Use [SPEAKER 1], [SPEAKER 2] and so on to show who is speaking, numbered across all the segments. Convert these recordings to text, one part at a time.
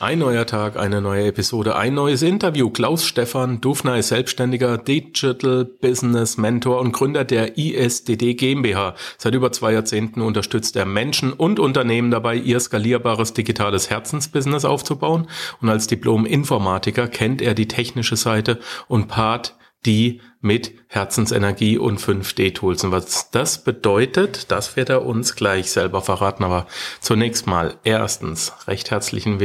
[SPEAKER 1] Ein neuer Tag, eine neue Episode, ein neues Interview. Klaus Stefan Dufner ist selbstständiger Digital Business Mentor und Gründer der ISDD GmbH. Seit über zwei Jahrzehnten unterstützt er Menschen und Unternehmen dabei, ihr skalierbares digitales Herzensbusiness aufzubauen. Und als Diplom-Informatiker kennt er die technische Seite und Part die mit Herzensenergie und 5D-Tools. Und was das bedeutet, das wird er uns gleich selber verraten. Aber zunächst mal, erstens, recht, herzlichen,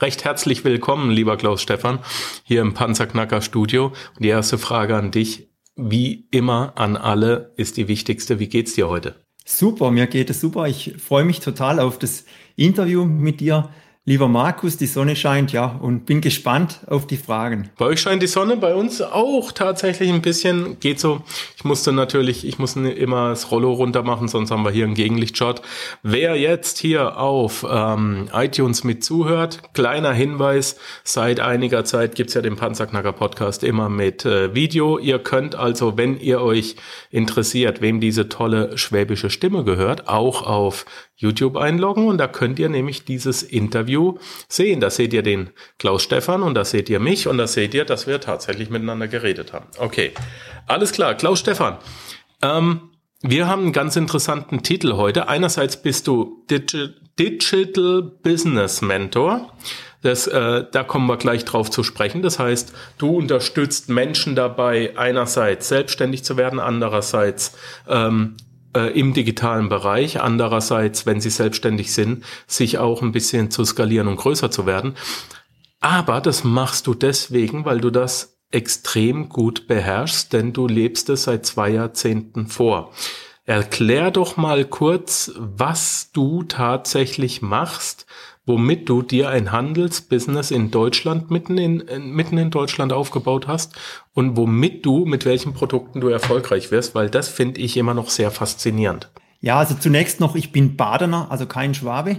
[SPEAKER 1] recht herzlich willkommen, lieber Klaus Stefan, hier im Panzerknacker Studio. Und die erste Frage an dich, wie immer an alle, ist die wichtigste. Wie geht's dir heute?
[SPEAKER 2] Super, mir geht es super. Ich freue mich total auf das Interview mit dir. Lieber Markus, die Sonne scheint, ja, und bin gespannt auf die Fragen.
[SPEAKER 1] Bei euch scheint die Sonne, bei uns auch tatsächlich ein bisschen. Geht so. Ich musste natürlich, ich muss immer das Rollo runter machen, sonst haben wir hier einen Gegenlichtshot. Wer jetzt hier auf ähm, iTunes mit zuhört, kleiner Hinweis, seit einiger Zeit gibt's ja den Panzerknacker Podcast immer mit äh, Video. Ihr könnt also, wenn ihr euch interessiert, wem diese tolle schwäbische Stimme gehört, auch auf YouTube einloggen und da könnt ihr nämlich dieses Interview sehen. Da seht ihr den Klaus Stefan und da seht ihr mich und da seht ihr, dass wir tatsächlich miteinander geredet haben. Okay, alles klar. Klaus Stefan, ähm, wir haben einen ganz interessanten Titel heute. Einerseits bist du Digi Digital Business Mentor. Das, äh, da kommen wir gleich drauf zu sprechen. Das heißt, du unterstützt Menschen dabei, einerseits selbstständig zu werden, andererseits ähm, äh, im digitalen Bereich, andererseits, wenn sie selbstständig sind, sich auch ein bisschen zu skalieren und größer zu werden. Aber das machst du deswegen, weil du das extrem gut beherrschst, denn du lebst es seit zwei Jahrzehnten vor. Erklär doch mal kurz, was du tatsächlich machst, womit du dir ein Handelsbusiness in Deutschland mitten in, mitten in Deutschland aufgebaut hast und womit du, mit welchen Produkten du erfolgreich wirst, weil das finde ich immer noch sehr faszinierend.
[SPEAKER 2] Ja, also zunächst noch, ich bin Badener, also kein Schwabe.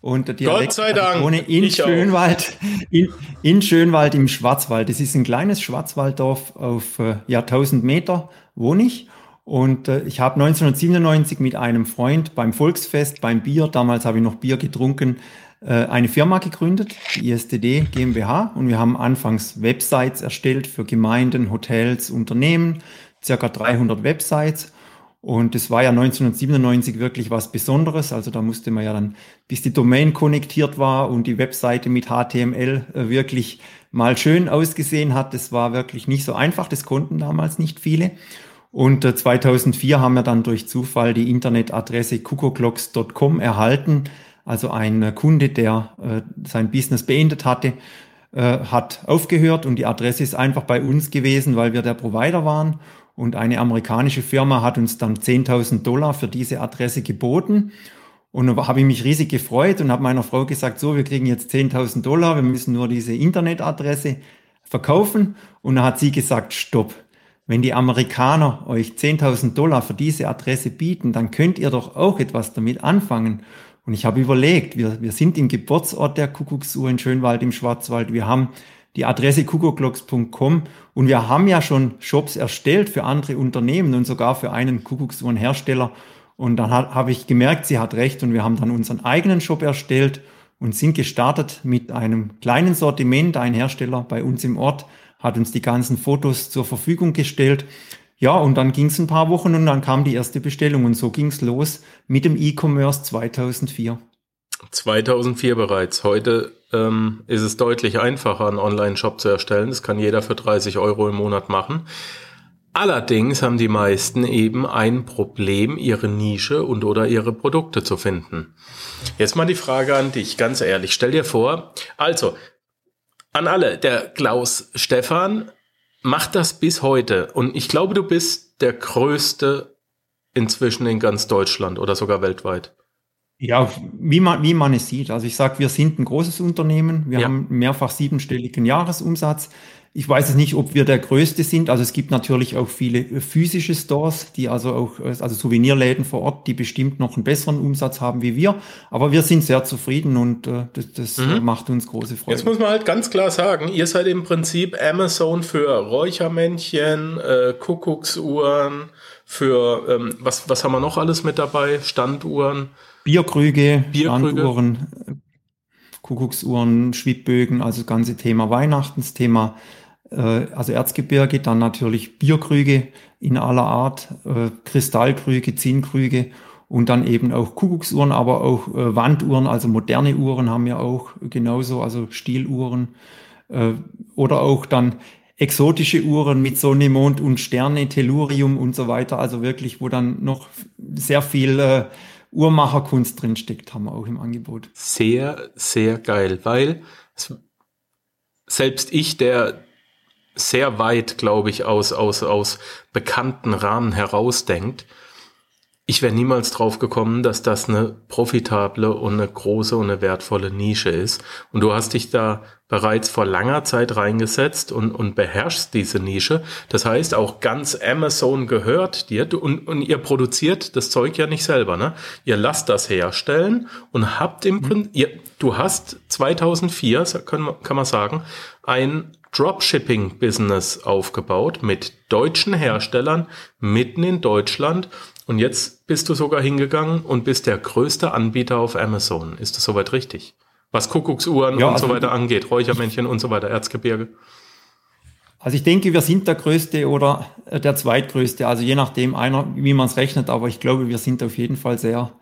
[SPEAKER 2] Und der
[SPEAKER 1] Dialekt, Gott sei Dank.
[SPEAKER 2] Ich wohne in ich Schönwald, in, in, Schönwald im Schwarzwald. Das ist ein kleines Schwarzwalddorf auf äh, ja, 1000 Meter wohne ich. Und äh, ich habe 1997 mit einem Freund beim Volksfest, beim Bier, damals habe ich noch Bier getrunken, äh, eine Firma gegründet, die ISDD GmbH, und wir haben anfangs Websites erstellt für Gemeinden, Hotels, Unternehmen, circa 300 Websites. Und es war ja 1997 wirklich was Besonderes. Also da musste man ja dann, bis die Domain konnektiert war und die Webseite mit HTML äh, wirklich mal schön ausgesehen hat. Das war wirklich nicht so einfach. Das konnten damals nicht viele. Und 2004 äh, haben wir dann durch Zufall die Internetadresse kuckucklocks.com erhalten also ein Kunde, der äh, sein Business beendet hatte, äh, hat aufgehört und die Adresse ist einfach bei uns gewesen, weil wir der Provider waren. Und eine amerikanische Firma hat uns dann 10.000 Dollar für diese Adresse geboten. Und da habe ich mich riesig gefreut und habe meiner Frau gesagt, so, wir kriegen jetzt 10.000 Dollar, wir müssen nur diese Internetadresse verkaufen. Und da hat sie gesagt, stopp. Wenn die Amerikaner euch 10.000 Dollar für diese Adresse bieten, dann könnt ihr doch auch etwas damit anfangen. Und ich habe überlegt, wir, wir sind im Geburtsort der Kuckucksuhr in Schönwald im Schwarzwald. Wir haben die Adresse kuckucklocks.com und wir haben ja schon Shops erstellt für andere Unternehmen und sogar für einen Kuckucksuhrenhersteller. Und dann habe ich gemerkt, sie hat recht und wir haben dann unseren eigenen Shop erstellt und sind gestartet mit einem kleinen Sortiment. Ein Hersteller bei uns im Ort hat uns die ganzen Fotos zur Verfügung gestellt. Ja, und dann ging es ein paar Wochen und dann kam die erste Bestellung und so ging es los mit dem E-Commerce 2004.
[SPEAKER 1] 2004 bereits. Heute ähm, ist es deutlich einfacher, einen Online-Shop zu erstellen. Das kann jeder für 30 Euro im Monat machen. Allerdings haben die meisten eben ein Problem, ihre Nische und oder ihre Produkte zu finden. Jetzt mal die Frage an dich, ganz ehrlich. Stell dir vor, also an alle, der Klaus Stefan macht das bis heute. Und ich glaube, du bist der größte inzwischen in ganz Deutschland oder sogar weltweit.
[SPEAKER 2] Ja, wie man, wie man es sieht. Also ich sage, wir sind ein großes Unternehmen. Wir ja. haben mehrfach siebenstelligen Jahresumsatz. Ich weiß es nicht, ob wir der größte sind. Also es gibt natürlich auch viele physische Stores, die also auch, also Souvenirläden vor Ort, die bestimmt noch einen besseren Umsatz haben wie wir. Aber wir sind sehr zufrieden und äh, das, das mhm. macht uns große Freude.
[SPEAKER 1] Jetzt muss man halt ganz klar sagen, ihr seid im Prinzip Amazon für Räuchermännchen, äh, Kuckucksuhren, für ähm, was, was haben wir noch alles mit dabei? Standuhren.
[SPEAKER 2] Bierkrüge, Bierkrüge. Standuhren, Kuckucksuhren, Schwibbögen, also das ganze Thema Weihnachten, das Thema äh, also Erzgebirge, dann natürlich Bierkrüge in aller Art, äh, Kristallkrüge, Zinnkrüge und dann eben auch Kuckucksuhren, aber auch äh, Wanduhren, also moderne Uhren haben wir auch genauso, also Stieluhren äh, oder auch dann exotische Uhren mit Sonne, Mond und Sterne, Tellurium und so weiter, also wirklich, wo dann noch sehr viel äh, Uhrmacherkunst drinsteckt, haben wir auch im Angebot.
[SPEAKER 1] Sehr, sehr geil, weil selbst ich, der sehr weit, glaube ich, aus, aus, aus bekannten Rahmen herausdenkt. Ich wäre niemals drauf gekommen, dass das eine profitable und eine große und eine wertvolle Nische ist. Und du hast dich da bereits vor langer Zeit reingesetzt und, und beherrschst diese Nische. Das heißt, auch ganz Amazon gehört dir und, und ihr produziert das Zeug ja nicht selber, ne? Ihr lasst das herstellen und habt im mhm. Prinzip, du hast 2004, kann man, kann man sagen, ein Dropshipping-Business aufgebaut mit deutschen Herstellern mitten in Deutschland. Und jetzt bist du sogar hingegangen und bist der größte Anbieter auf Amazon. Ist das soweit richtig? Was Kuckucksuhren ja, und also so weiter angeht, Räuchermännchen und so weiter, Erzgebirge.
[SPEAKER 2] Also ich denke, wir sind der größte oder äh, der zweitgrößte, also je nachdem einer, wie man es rechnet, aber ich glaube, wir sind auf jeden Fall sehr,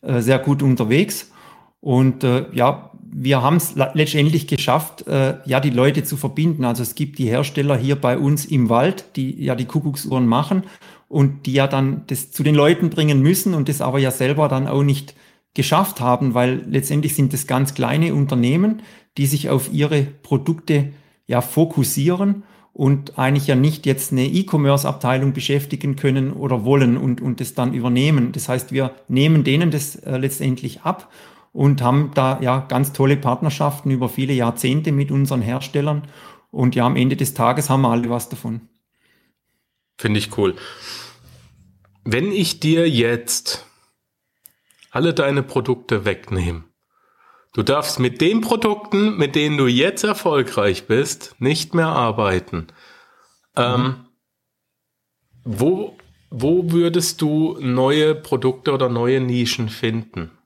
[SPEAKER 2] äh, sehr gut unterwegs. Und äh, ja, wir haben es letztendlich geschafft, äh, ja, die Leute zu verbinden. Also es gibt die Hersteller hier bei uns im Wald, die ja die Kuckucksuhren machen und die ja dann das zu den Leuten bringen müssen und das aber ja selber dann auch nicht geschafft haben, weil letztendlich sind es ganz kleine Unternehmen, die sich auf ihre Produkte ja fokussieren und eigentlich ja nicht jetzt eine E-Commerce-Abteilung beschäftigen können oder wollen und, und das dann übernehmen. Das heißt, wir nehmen denen das äh, letztendlich ab und haben da ja ganz tolle Partnerschaften über viele Jahrzehnte mit unseren Herstellern. Und ja, am Ende des Tages haben wir alle was davon.
[SPEAKER 1] Finde ich cool. Wenn ich dir jetzt alle deine Produkte wegnehme, du darfst mit den Produkten, mit denen du jetzt erfolgreich bist, nicht mehr arbeiten. Ähm, mhm. wo, wo würdest du neue Produkte oder neue Nischen finden?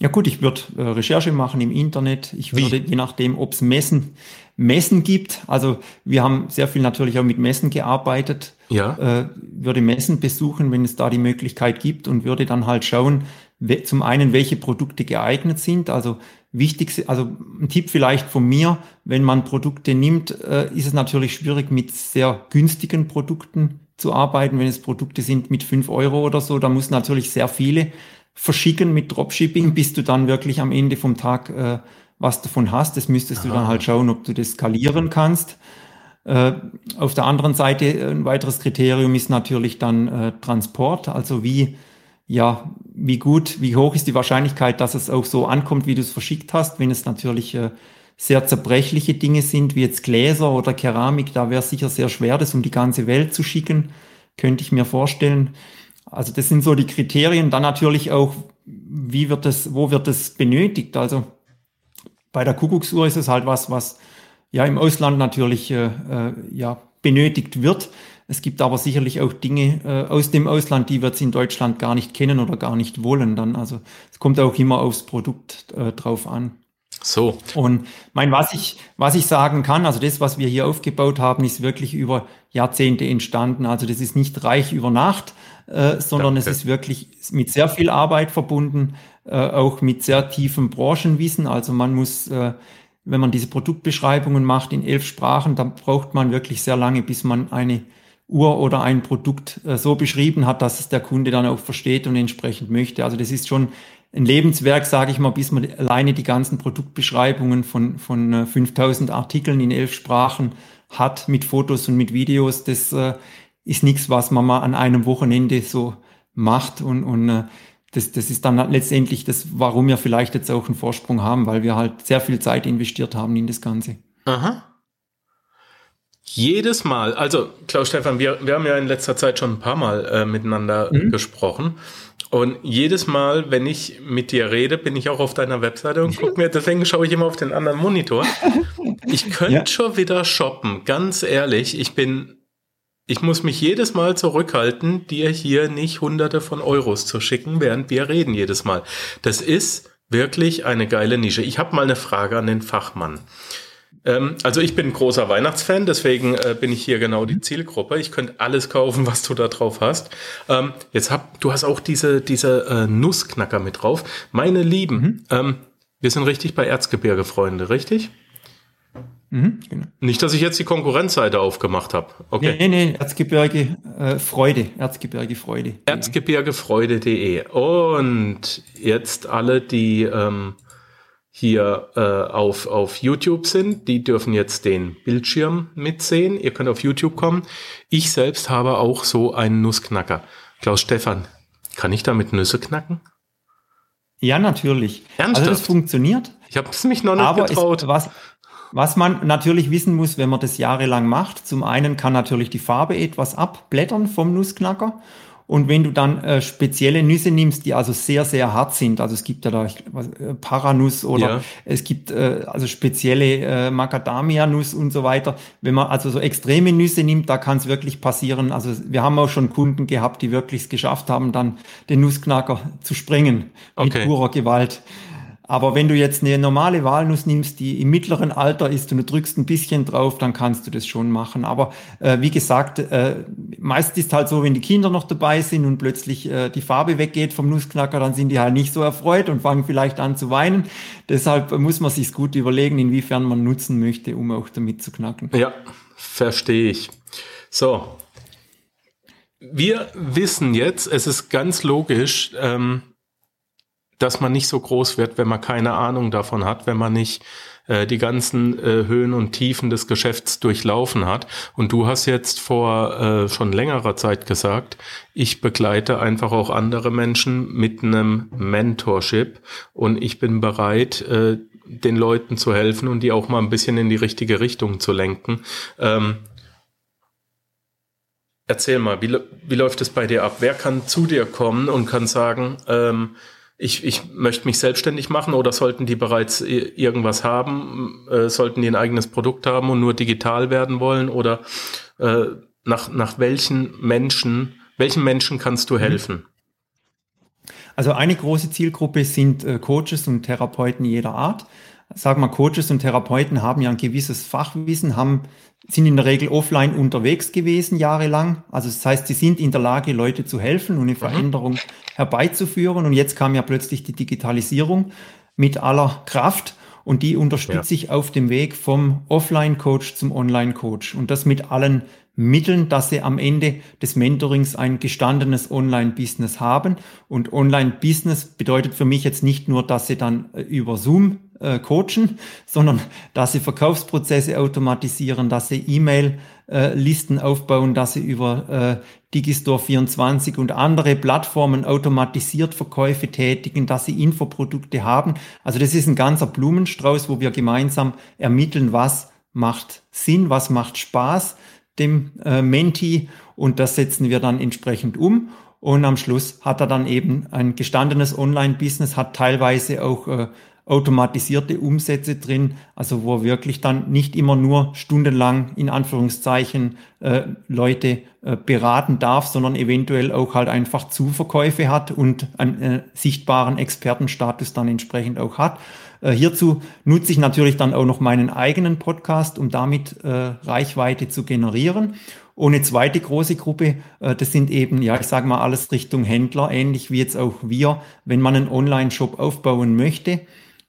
[SPEAKER 2] Ja gut, ich würde äh, Recherche machen im Internet. Ich würde, Wie? je nachdem, ob es Messen, Messen gibt. Also wir haben sehr viel natürlich auch mit Messen gearbeitet. Ja. Äh, würde Messen besuchen, wenn es da die Möglichkeit gibt und würde dann halt schauen, zum einen, welche Produkte geeignet sind. Also wichtig, also ein Tipp vielleicht von mir, wenn man Produkte nimmt, äh, ist es natürlich schwierig mit sehr günstigen Produkten zu arbeiten. Wenn es Produkte sind mit fünf Euro oder so, da muss natürlich sehr viele verschicken mit Dropshipping, bis du dann wirklich am Ende vom Tag äh, was davon hast. Das müsstest Aha. du dann halt schauen, ob du das skalieren kannst. Äh, auf der anderen Seite äh, ein weiteres Kriterium ist natürlich dann äh, Transport, also wie ja, wie gut, wie hoch ist die Wahrscheinlichkeit, dass es auch so ankommt, wie du es verschickt hast. Wenn es natürlich äh, sehr zerbrechliche Dinge sind, wie jetzt Gläser oder Keramik, da wäre es sicher sehr schwer, das um die ganze Welt zu schicken, könnte ich mir vorstellen. Also das sind so die Kriterien. Dann natürlich auch, wie wird das, wo wird das benötigt? Also bei der Kuckucksuhr ist es halt was, was ja im Ausland natürlich äh, äh, ja benötigt wird. Es gibt aber sicherlich auch Dinge äh, aus dem Ausland, die wir jetzt in Deutschland gar nicht kennen oder gar nicht wollen. Dann also es kommt auch immer aufs Produkt äh, drauf an. So. Und mein, was ich, was ich sagen kann, also das, was wir hier aufgebaut haben, ist wirklich über Jahrzehnte entstanden. Also das ist nicht reich über Nacht, äh, sondern Danke. es ist wirklich mit sehr viel Arbeit verbunden, äh, auch mit sehr tiefem Branchenwissen. Also man muss, äh, wenn man diese Produktbeschreibungen macht in elf Sprachen, dann braucht man wirklich sehr lange, bis man eine Uhr oder ein Produkt äh, so beschrieben hat, dass es der Kunde dann auch versteht und entsprechend möchte. Also das ist schon ein Lebenswerk, sage ich mal, bis man alleine die ganzen Produktbeschreibungen von, von 5000 äh, Artikeln in elf Sprachen hat mit Fotos und mit Videos. Das äh, ist nichts, was man mal an einem Wochenende so macht und, und äh, das, das ist dann letztendlich das, warum wir vielleicht jetzt auch einen Vorsprung haben, weil wir halt sehr viel Zeit investiert haben in das Ganze. Aha.
[SPEAKER 1] Jedes Mal, also Klaus Stefan, wir, wir haben ja in letzter Zeit schon ein paar Mal äh, miteinander mhm. gesprochen. Und jedes Mal, wenn ich mit dir rede, bin ich auch auf deiner Webseite und gucke mir, deswegen schaue ich immer auf den anderen Monitor. Ich könnte ja. schon wieder shoppen, ganz ehrlich. Ich bin ich muss mich jedes Mal zurückhalten, dir hier nicht hunderte von Euros zu schicken, während wir reden jedes Mal. Das ist wirklich eine geile Nische. Ich habe mal eine Frage an den Fachmann. Ähm, also ich bin ein großer Weihnachtsfan, deswegen äh, bin ich hier genau die Zielgruppe. Ich könnte alles kaufen, was du da drauf hast. Ähm, jetzt hab, du hast auch diese, diese äh, Nussknacker mit drauf. Meine Lieben, mhm. ähm, wir sind richtig bei Erzgebirge, Freunde, richtig? Mhm, genau. Nicht, dass ich jetzt die Konkurrenzseite aufgemacht habe.
[SPEAKER 2] Okay. Nee, nee, Erzgebirge äh, Freude. Erzgebirge Freude.
[SPEAKER 1] Erzgebirgefreude.de. Und jetzt alle, die ähm, hier äh, auf, auf YouTube sind, die dürfen jetzt den Bildschirm mitsehen. Ihr könnt auf YouTube kommen. Ich selbst habe auch so einen Nussknacker. Klaus Stefan, kann ich damit Nüsse knacken?
[SPEAKER 2] Ja, natürlich. Ernsthaft? Also das funktioniert.
[SPEAKER 1] Ich habe es mich noch nicht aber getraut.
[SPEAKER 2] Was, was man natürlich wissen muss, wenn man das jahrelang macht, zum einen kann natürlich die Farbe etwas abblättern vom Nussknacker. Und wenn du dann äh, spezielle Nüsse nimmst, die also sehr, sehr hart sind, also es gibt ja da was, äh, Paranuss oder ja. es gibt äh, also spezielle äh, Macadamia-Nuss und so weiter. Wenn man also so extreme Nüsse nimmt, da kann es wirklich passieren. Also wir haben auch schon Kunden gehabt, die wirklich es geschafft haben, dann den Nussknacker zu sprengen okay. mit purer Gewalt. Aber wenn du jetzt eine normale Walnuss nimmst, die im mittleren Alter ist und du drückst ein bisschen drauf, dann kannst du das schon machen. Aber äh, wie gesagt, äh, meist ist halt so, wenn die Kinder noch dabei sind und plötzlich äh, die Farbe weggeht vom Nussknacker, dann sind die halt nicht so erfreut und fangen vielleicht an zu weinen. Deshalb muss man sich gut überlegen, inwiefern man nutzen möchte, um auch damit zu knacken.
[SPEAKER 1] Ja, verstehe ich. So. Wir wissen jetzt, es ist ganz logisch, ähm, dass man nicht so groß wird, wenn man keine Ahnung davon hat, wenn man nicht äh, die ganzen äh, Höhen und Tiefen des Geschäfts durchlaufen hat. Und du hast jetzt vor äh, schon längerer Zeit gesagt, ich begleite einfach auch andere Menschen mit einem Mentorship und ich bin bereit, äh, den Leuten zu helfen und die auch mal ein bisschen in die richtige Richtung zu lenken. Ähm, erzähl mal, wie, wie läuft es bei dir ab? Wer kann zu dir kommen und kann sagen, ähm, ich, ich möchte mich selbstständig machen oder sollten die bereits irgendwas haben? Äh, sollten die ein eigenes Produkt haben und nur digital werden wollen? Oder äh, nach, nach welchen Menschen, welchen Menschen kannst du mhm. helfen?
[SPEAKER 2] Also eine große Zielgruppe sind äh, Coaches und Therapeuten jeder Art. Sag mal, Coaches und Therapeuten haben ja ein gewisses Fachwissen, haben sind in der Regel offline unterwegs gewesen, jahrelang. Also das heißt, sie sind in der Lage, Leute zu helfen und eine mhm. Veränderung mhm. herbeizuführen. Und jetzt kam ja plötzlich die Digitalisierung mit aller Kraft und die unterstütze ja. ich auf dem Weg vom Offline-Coach zum Online-Coach. Und das mit allen Mitteln, dass sie am Ende des Mentorings ein gestandenes Online-Business haben. Und Online-Business bedeutet für mich jetzt nicht nur, dass sie dann äh, über Zoom äh, coachen, sondern dass sie Verkaufsprozesse automatisieren, dass sie E-Mail-Listen äh, aufbauen, dass sie über äh, Digistore 24 und andere Plattformen automatisiert Verkäufe tätigen, dass sie Infoprodukte haben. Also das ist ein ganzer Blumenstrauß, wo wir gemeinsam ermitteln, was macht Sinn, was macht Spaß dem äh, Menti und das setzen wir dann entsprechend um. Und am Schluss hat er dann eben ein gestandenes Online-Business, hat teilweise auch äh, automatisierte Umsätze drin, also wo wirklich dann nicht immer nur stundenlang in Anführungszeichen äh, Leute äh, beraten darf, sondern eventuell auch halt einfach Zuverkäufe hat und einen äh, sichtbaren Expertenstatus dann entsprechend auch hat. Äh, hierzu nutze ich natürlich dann auch noch meinen eigenen Podcast, um damit äh, Reichweite zu generieren. Eine zweite große Gruppe, äh, das sind eben, ja, ich sage mal alles Richtung Händler, ähnlich wie jetzt auch wir, wenn man einen Online-Shop aufbauen möchte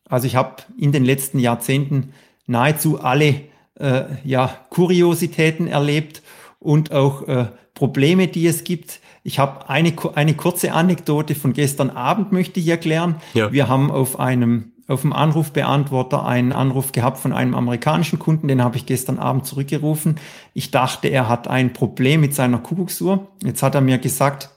[SPEAKER 2] also ich habe in den letzten Jahrzehnten nahezu alle äh, ja, Kuriositäten erlebt und auch äh, Probleme, die es gibt. Ich habe eine, eine kurze Anekdote von gestern Abend möchte ich erklären. Ja. Wir haben auf einem auf dem Anrufbeantworter einen Anruf gehabt von einem amerikanischen Kunden, den habe ich gestern Abend zurückgerufen. Ich dachte, er hat ein Problem mit seiner Kuckucksuhr. Jetzt hat er mir gesagt,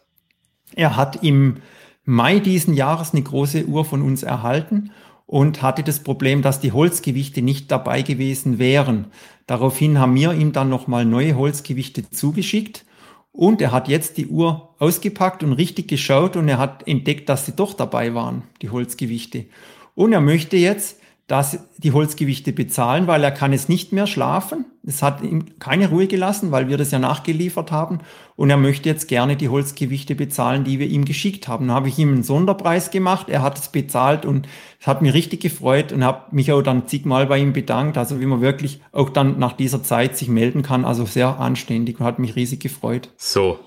[SPEAKER 2] er hat im Mai diesen Jahres eine große Uhr von uns erhalten und hatte das Problem, dass die Holzgewichte nicht dabei gewesen wären. Daraufhin haben wir ihm dann nochmal neue Holzgewichte zugeschickt und er hat jetzt die Uhr ausgepackt und richtig geschaut und er hat entdeckt, dass sie doch dabei waren, die Holzgewichte. Und er möchte jetzt dass die Holzgewichte bezahlen, weil er kann es nicht mehr schlafen. Es hat ihm keine Ruhe gelassen, weil wir das ja nachgeliefert haben. Und er möchte jetzt gerne die Holzgewichte bezahlen, die wir ihm geschickt haben. Da habe ich ihm einen Sonderpreis gemacht. Er hat es bezahlt und es hat mich richtig gefreut und habe mich auch dann zigmal bei ihm bedankt. Also wie man wirklich auch dann nach dieser Zeit sich melden kann. Also sehr anständig und hat mich riesig gefreut.
[SPEAKER 1] So,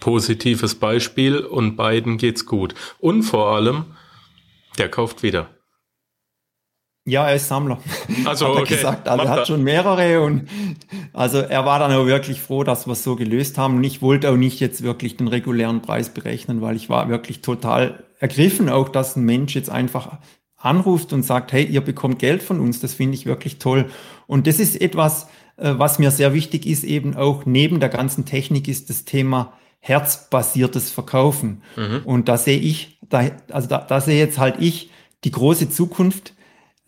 [SPEAKER 1] positives Beispiel und beiden geht's gut. Und vor allem, der kauft wieder.
[SPEAKER 2] Ja, er ist Sammler.
[SPEAKER 1] Also, hat er
[SPEAKER 2] okay. gesagt. Also er hat schon mehrere und also er war dann auch wirklich froh, dass wir es so gelöst haben. Und ich wollte auch nicht jetzt wirklich den regulären Preis berechnen, weil ich war wirklich total ergriffen, auch dass ein Mensch jetzt einfach anruft und sagt, hey, ihr bekommt Geld von uns. Das finde ich wirklich toll. Und das ist etwas, äh, was mir sehr wichtig ist, eben auch neben der ganzen Technik ist das Thema herzbasiertes Verkaufen. Mhm. Und da sehe ich, da, also da, da sehe jetzt halt ich die große Zukunft,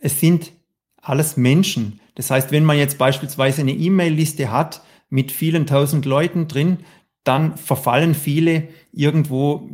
[SPEAKER 2] es sind alles Menschen. Das heißt, wenn man jetzt beispielsweise eine E-Mail-Liste hat mit vielen tausend Leuten drin, dann verfallen viele irgendwo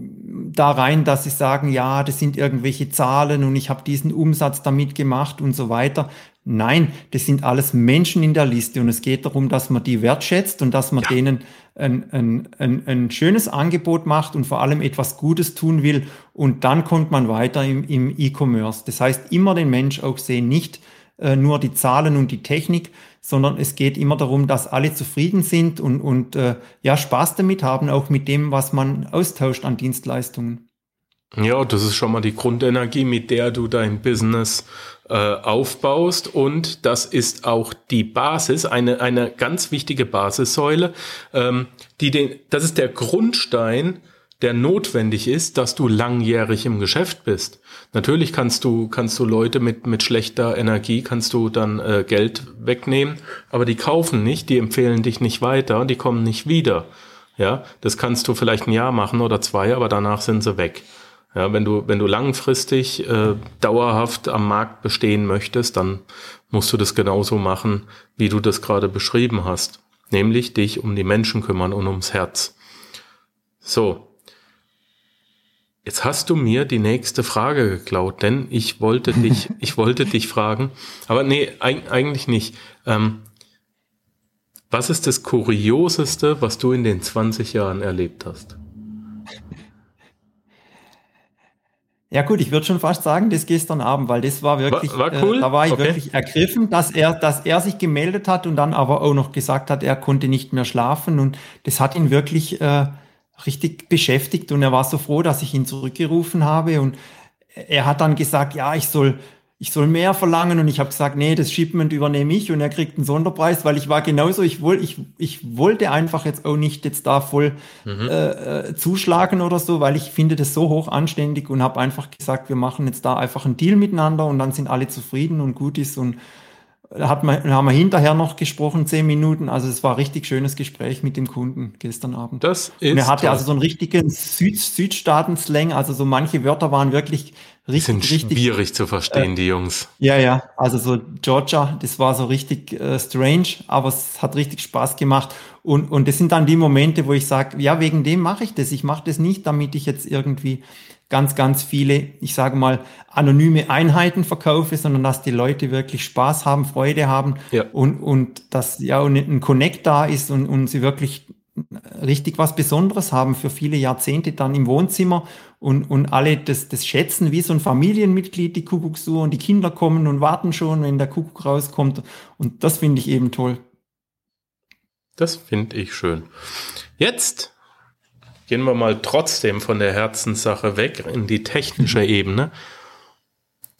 [SPEAKER 2] da rein, dass sie sagen, ja, das sind irgendwelche Zahlen und ich habe diesen Umsatz damit gemacht und so weiter. Nein, das sind alles Menschen in der Liste und es geht darum, dass man die wertschätzt und dass man ja. denen ein, ein, ein, ein schönes Angebot macht und vor allem etwas Gutes tun will und dann kommt man weiter im, im E-Commerce. Das heißt, immer den Mensch auch sehen, nicht äh, nur die Zahlen und die Technik, sondern es geht immer darum, dass alle zufrieden sind und, und äh, ja Spaß damit haben, auch mit dem, was man austauscht an Dienstleistungen.
[SPEAKER 1] Ja, das ist schon mal die Grundenergie, mit der du dein Business äh, aufbaust. Und das ist auch die Basis, eine, eine ganz wichtige Basissäule, ähm, die den, das ist der Grundstein, der notwendig ist, dass du langjährig im Geschäft bist. Natürlich kannst du, kannst du Leute mit, mit schlechter Energie, kannst du dann äh, Geld wegnehmen, aber die kaufen nicht, die empfehlen dich nicht weiter, die kommen nicht wieder. Ja, das kannst du vielleicht ein Jahr machen oder zwei, aber danach sind sie weg. Ja, wenn du, wenn du langfristig äh, dauerhaft am Markt bestehen möchtest, dann musst du das genauso machen, wie du das gerade beschrieben hast. Nämlich dich um die Menschen kümmern und ums Herz. So. Jetzt hast du mir die nächste Frage geklaut, denn ich wollte dich, ich wollte dich fragen, aber nee, eigentlich nicht. Ähm, was ist das Kurioseste, was du in den 20 Jahren erlebt hast?
[SPEAKER 2] Ja gut, ich würde schon fast sagen, das gestern Abend, weil das war wirklich,
[SPEAKER 1] war, war cool?
[SPEAKER 2] äh, da war ich
[SPEAKER 1] okay.
[SPEAKER 2] wirklich ergriffen, dass er, dass er sich gemeldet hat und dann aber auch noch gesagt hat, er konnte nicht mehr schlafen und das hat ihn wirklich äh, richtig beschäftigt und er war so froh, dass ich ihn zurückgerufen habe und er hat dann gesagt, ja, ich soll ich soll mehr verlangen und ich habe gesagt, nee, das Shipment übernehme ich und er kriegt einen Sonderpreis, weil ich war genauso, ich, woll, ich, ich wollte einfach jetzt auch nicht jetzt da voll mhm. äh, äh zuschlagen oder so, weil ich finde das so hoch anständig und habe einfach gesagt, wir machen jetzt da einfach einen Deal miteinander und dann sind alle zufrieden und gut ist und hat man, haben wir hinterher noch gesprochen, zehn Minuten. Also es war ein richtig schönes Gespräch mit dem Kunden gestern Abend.
[SPEAKER 1] Das ist
[SPEAKER 2] und er hatte toll. also so einen richtigen Süd Südstaaten-Slang. Also so manche Wörter waren wirklich richtig,
[SPEAKER 1] sind
[SPEAKER 2] richtig
[SPEAKER 1] schwierig zu verstehen, äh, die Jungs.
[SPEAKER 2] Ja, ja. Also so Georgia, das war so richtig äh, strange, aber es hat richtig Spaß gemacht. Und, und das sind dann die Momente, wo ich sage, ja, wegen dem mache ich das. Ich mache das nicht, damit ich jetzt irgendwie ganz, ganz viele, ich sage mal, anonyme Einheiten verkaufe, sondern dass die Leute wirklich Spaß haben, Freude haben ja. und, und dass ja ein Connect da ist und, und sie wirklich richtig was Besonderes haben für viele Jahrzehnte dann im Wohnzimmer und, und alle das, das schätzen wie so ein Familienmitglied, die Kuckucksuhr und die Kinder kommen und warten schon, wenn der Kuckuck rauskommt und das finde ich eben toll.
[SPEAKER 1] Das finde ich schön. Jetzt gehen wir mal trotzdem von der Herzenssache weg in die technische Ebene.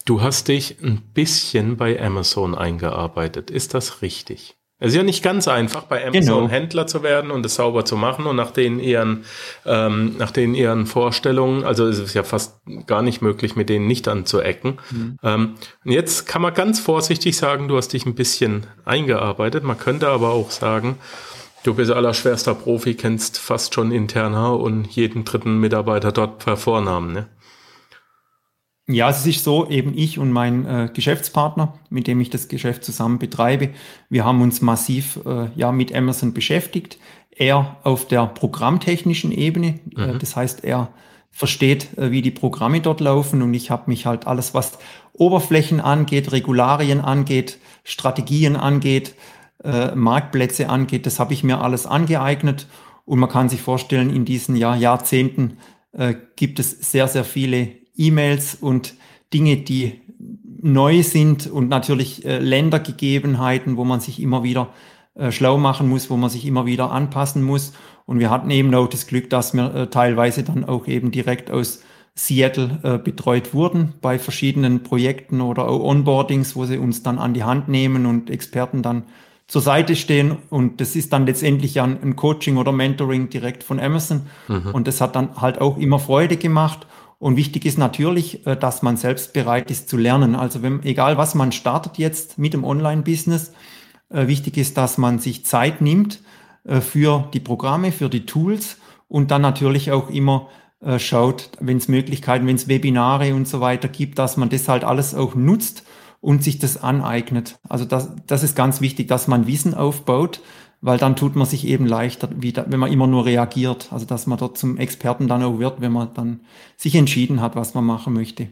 [SPEAKER 1] Du hast dich ein bisschen bei Amazon eingearbeitet. Ist das richtig? Es ist ja nicht ganz einfach, bei Amazon genau. Händler zu werden und es sauber zu machen und nach den ihren, ähm, nach den ihren Vorstellungen, also es ist ja fast gar nicht möglich, mit denen nicht anzuecken. Mhm. Ähm, jetzt kann man ganz vorsichtig sagen, du hast dich ein bisschen eingearbeitet. Man könnte aber auch sagen, Du bist allerschwerster Profi, kennst fast schon interner und jeden dritten Mitarbeiter dort per Vornamen, ne?
[SPEAKER 2] Ja, es ist so, eben ich und mein äh, Geschäftspartner, mit dem ich das Geschäft zusammen betreibe, wir haben uns massiv äh, ja, mit Amazon beschäftigt. Er auf der programmtechnischen Ebene, äh, mhm. äh, das heißt, er versteht, äh, wie die Programme dort laufen. Und ich habe mich halt alles, was Oberflächen angeht, Regularien angeht, Strategien angeht, äh, Marktplätze angeht, das habe ich mir alles angeeignet. Und man kann sich vorstellen, in diesen Jahr, Jahrzehnten äh, gibt es sehr, sehr viele E-Mails und Dinge, die neu sind und natürlich äh, Ländergegebenheiten, wo man sich immer wieder äh, schlau machen muss, wo man sich immer wieder anpassen muss. Und wir hatten eben auch das Glück, dass wir äh, teilweise dann auch eben direkt aus Seattle äh, betreut wurden bei verschiedenen Projekten oder auch Onboardings, wo sie uns dann an die Hand nehmen und Experten dann zur Seite stehen. Und das ist dann letztendlich ja ein Coaching oder Mentoring direkt von Amazon. Mhm. Und das hat dann halt auch immer Freude gemacht. Und wichtig ist natürlich, äh, dass man selbst bereit ist zu lernen. Also wenn, egal was man startet jetzt mit dem Online-Business, äh, wichtig ist, dass man sich Zeit nimmt äh, für die Programme, für die Tools und dann natürlich auch immer schaut, wenn es Möglichkeiten, wenn es Webinare und so weiter gibt, dass man das halt alles auch nutzt und sich das aneignet. Also das, das ist ganz wichtig, dass man Wissen aufbaut, weil dann tut man sich eben leichter, wie da, wenn man immer nur reagiert. Also dass man dort zum Experten dann auch wird, wenn man dann sich entschieden hat, was man machen möchte.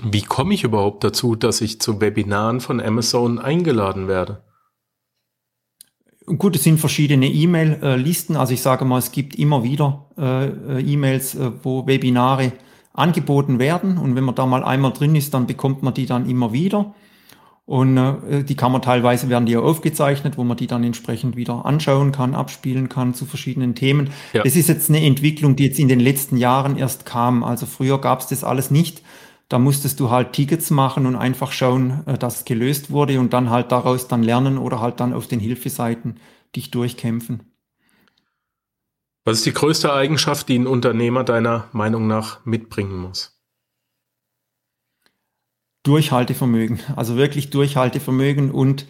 [SPEAKER 1] Wie komme ich überhaupt dazu, dass ich zu Webinaren von Amazon eingeladen werde?
[SPEAKER 2] Gut, es sind verschiedene E-Mail-Listen. Also ich sage mal, es gibt immer wieder äh, E-Mails, äh, wo Webinare angeboten werden. Und wenn man da mal einmal drin ist, dann bekommt man die dann immer wieder. Und äh, die kann man teilweise, werden die ja aufgezeichnet, wo man die dann entsprechend wieder anschauen kann, abspielen kann zu verschiedenen Themen. Ja. Das ist jetzt eine Entwicklung, die jetzt in den letzten Jahren erst kam. Also früher gab es das alles nicht. Da musstest du halt Tickets machen und einfach schauen, äh, dass es gelöst wurde und dann halt daraus dann lernen oder halt dann auf den Hilfeseiten dich durchkämpfen.
[SPEAKER 1] Was ist die größte Eigenschaft, die ein Unternehmer deiner Meinung nach mitbringen muss?
[SPEAKER 2] Durchhaltevermögen, also wirklich Durchhaltevermögen und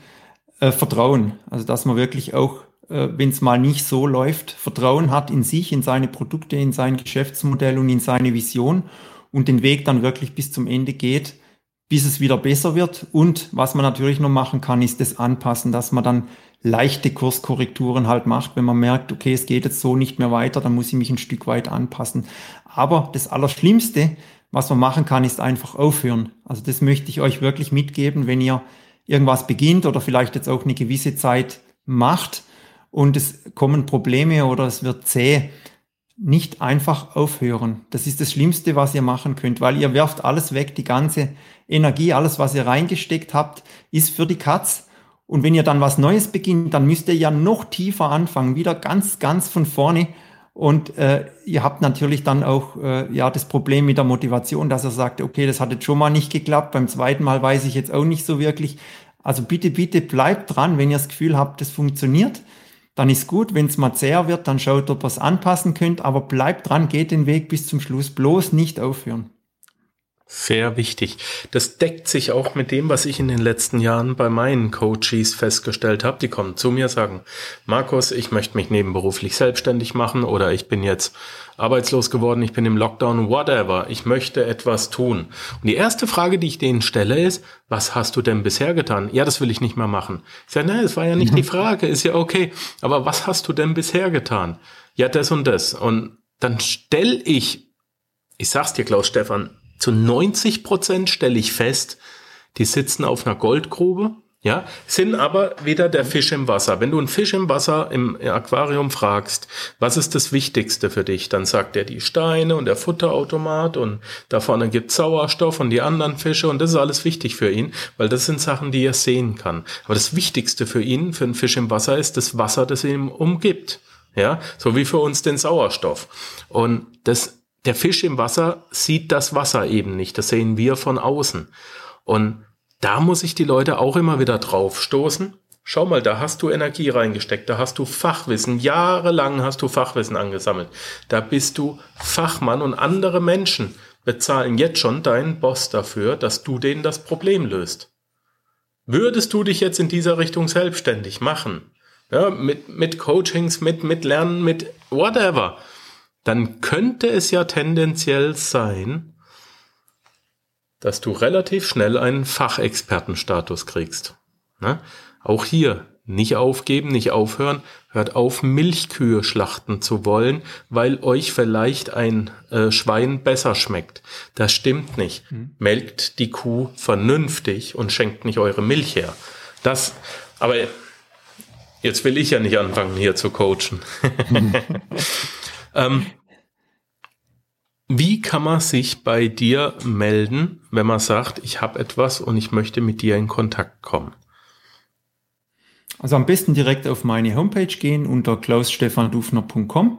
[SPEAKER 2] äh, Vertrauen. Also dass man wirklich auch, äh, wenn es mal nicht so läuft, Vertrauen hat in sich, in seine Produkte, in sein Geschäftsmodell und in seine Vision und den Weg dann wirklich bis zum Ende geht, bis es wieder besser wird. Und was man natürlich noch machen kann, ist das Anpassen, dass man dann leichte Kurskorrekturen halt macht, wenn man merkt, okay, es geht jetzt so nicht mehr weiter, dann muss ich mich ein Stück weit anpassen. Aber das Allerschlimmste, was man machen kann, ist einfach aufhören. Also das möchte ich euch wirklich mitgeben, wenn ihr irgendwas beginnt oder vielleicht jetzt auch eine gewisse Zeit macht und es kommen Probleme oder es wird zäh, nicht einfach aufhören. Das ist das Schlimmste, was ihr machen könnt, weil ihr werft alles weg, die ganze Energie, alles, was ihr reingesteckt habt, ist für die Katz. Und wenn ihr dann was Neues beginnt, dann müsst ihr ja noch tiefer anfangen, wieder ganz, ganz von vorne und äh, ihr habt natürlich dann auch äh, ja das Problem mit der Motivation, dass er sagt, okay, das hat jetzt schon mal nicht geklappt, beim zweiten Mal weiß ich jetzt auch nicht so wirklich. Also bitte, bitte bleibt dran, wenn ihr das Gefühl habt, das funktioniert, dann ist gut. Wenn es mal zäher wird, dann schaut, ob ihr es anpassen könnt, aber bleibt dran, geht den Weg bis zum Schluss, bloß nicht aufhören.
[SPEAKER 1] Sehr wichtig. Das deckt sich auch mit dem, was ich in den letzten Jahren bei meinen Coaches festgestellt habe. Die kommen zu mir, sagen, Markus, ich möchte mich nebenberuflich selbstständig machen oder ich bin jetzt arbeitslos geworden, ich bin im Lockdown, whatever. Ich möchte etwas tun. Und die erste Frage, die ich denen stelle, ist, was hast du denn bisher getan? Ja, das will ich nicht mehr machen. Ich sage, nein, das war ja nicht die Frage, ist ja okay. Aber was hast du denn bisher getan? Ja, das und das. Und dann stell ich, ich sag's dir, Klaus Stefan, zu 90 Prozent stelle ich fest, die sitzen auf einer Goldgrube, ja, sind aber wieder der Fisch im Wasser. Wenn du einen Fisch im Wasser im Aquarium fragst, was ist das Wichtigste für dich, dann sagt er die Steine und der Futterautomat und da vorne gibt Sauerstoff und die anderen Fische und das ist alles wichtig für ihn, weil das sind Sachen, die er sehen kann. Aber das Wichtigste für ihn, für einen Fisch im Wasser, ist das Wasser, das ihn umgibt. Ja, so wie für uns den Sauerstoff. Und das der Fisch im Wasser sieht das Wasser eben nicht. Das sehen wir von außen. Und da muss ich die Leute auch immer wieder drauf stoßen. Schau mal, da hast du Energie reingesteckt, da hast du Fachwissen, jahrelang hast du Fachwissen angesammelt. Da bist du Fachmann und andere Menschen bezahlen jetzt schon deinen Boss dafür, dass du denen das Problem löst. Würdest du dich jetzt in dieser Richtung selbstständig machen? Ja, mit, mit Coachings, mit, mit Lernen, mit whatever dann könnte es ja tendenziell sein, dass du relativ schnell einen Fachexpertenstatus kriegst. Ne? Auch hier nicht aufgeben, nicht aufhören, hört auf, Milchkühe schlachten zu wollen, weil euch vielleicht ein äh, Schwein besser schmeckt. Das stimmt nicht. Mhm. Melkt die Kuh vernünftig und schenkt nicht eure Milch her. Das, aber jetzt will ich ja nicht anfangen, hier zu coachen. ähm, wie kann man sich bei dir melden, wenn man sagt, ich habe etwas und ich möchte mit dir in Kontakt kommen?
[SPEAKER 2] Also am besten direkt auf meine Homepage gehen unter klausstefanrufner.com.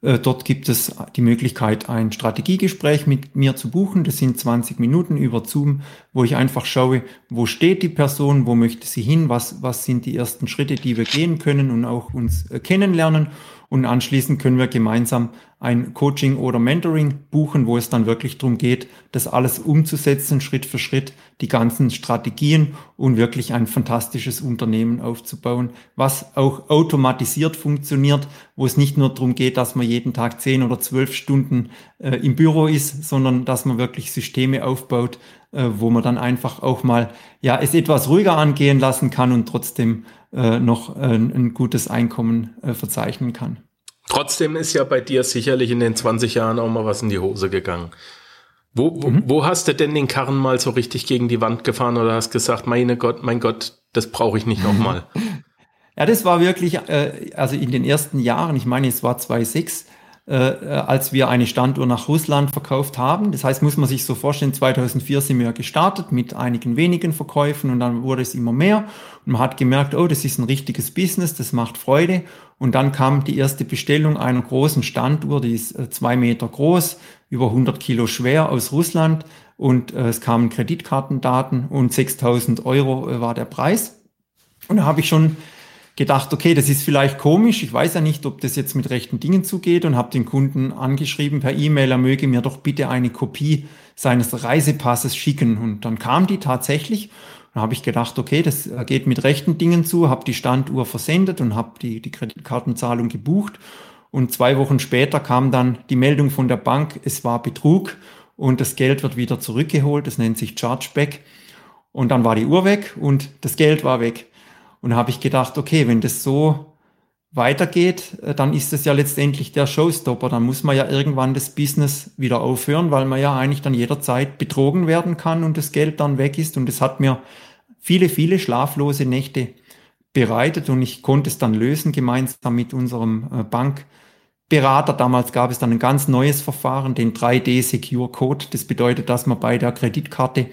[SPEAKER 2] Äh, dort gibt es die Möglichkeit, ein Strategiegespräch mit mir zu buchen. Das sind 20 Minuten über Zoom, wo ich einfach schaue, wo steht die Person, wo möchte sie hin, was, was sind die ersten Schritte, die wir gehen können und auch uns äh, kennenlernen. Und anschließend können wir gemeinsam ein Coaching oder Mentoring buchen, wo es dann wirklich darum geht, das alles umzusetzen, Schritt für Schritt, die ganzen Strategien und wirklich ein fantastisches Unternehmen aufzubauen, was auch automatisiert funktioniert, wo es nicht nur darum geht, dass man jeden Tag zehn oder zwölf Stunden äh, im Büro ist, sondern dass man wirklich Systeme aufbaut, äh, wo man dann einfach auch mal ja es etwas ruhiger angehen lassen kann und trotzdem äh, noch äh, ein gutes Einkommen äh, verzeichnen kann.
[SPEAKER 1] Trotzdem ist ja bei dir sicherlich in den 20 Jahren auch mal was in die Hose gegangen. Wo, wo, mhm. wo hast du denn den Karren mal so richtig gegen die Wand gefahren oder hast gesagt, meine Gott, mein Gott, das brauche ich nicht nochmal?
[SPEAKER 2] ja, das war wirklich, äh, also in den ersten Jahren, ich meine, es war 2006, äh, als wir eine Standuhr nach Russland verkauft haben. Das heißt, muss man sich so vorstellen, 2004 sind wir gestartet mit einigen wenigen Verkäufen und dann wurde es immer mehr und man hat gemerkt, oh, das ist ein richtiges Business, das macht Freude und dann kam die erste Bestellung einer großen Standuhr, die ist äh, zwei Meter groß, über 100 Kilo schwer aus Russland und äh, es kamen Kreditkartendaten und 6000 Euro äh, war der Preis. Und da habe ich schon gedacht, okay, das ist vielleicht komisch. Ich weiß ja nicht, ob das jetzt mit rechten Dingen zugeht und habe den Kunden angeschrieben per E-Mail, er möge mir doch bitte eine Kopie seines Reisepasses schicken. Und dann kam die tatsächlich. Dann habe ich gedacht, okay, das geht mit rechten Dingen zu, habe die Standuhr versendet und habe die, die Kreditkartenzahlung gebucht. Und zwei Wochen später kam dann die Meldung von der Bank, es war Betrug und das Geld wird wieder zurückgeholt. Das nennt sich Chargeback. Und dann war die Uhr weg und das Geld war weg. Und habe ich gedacht, okay, wenn das so weitergeht, äh, dann ist das ja letztendlich der Showstopper. Dann muss man ja irgendwann das Business wieder aufhören, weil man ja eigentlich dann jederzeit betrogen werden kann und das Geld dann weg ist. Und es hat mir viele, viele schlaflose Nächte bereitet und ich konnte es dann lösen gemeinsam mit unserem äh, Bankberater. Damals gab es dann ein ganz neues Verfahren, den 3D Secure Code. Das bedeutet, dass man bei der Kreditkarte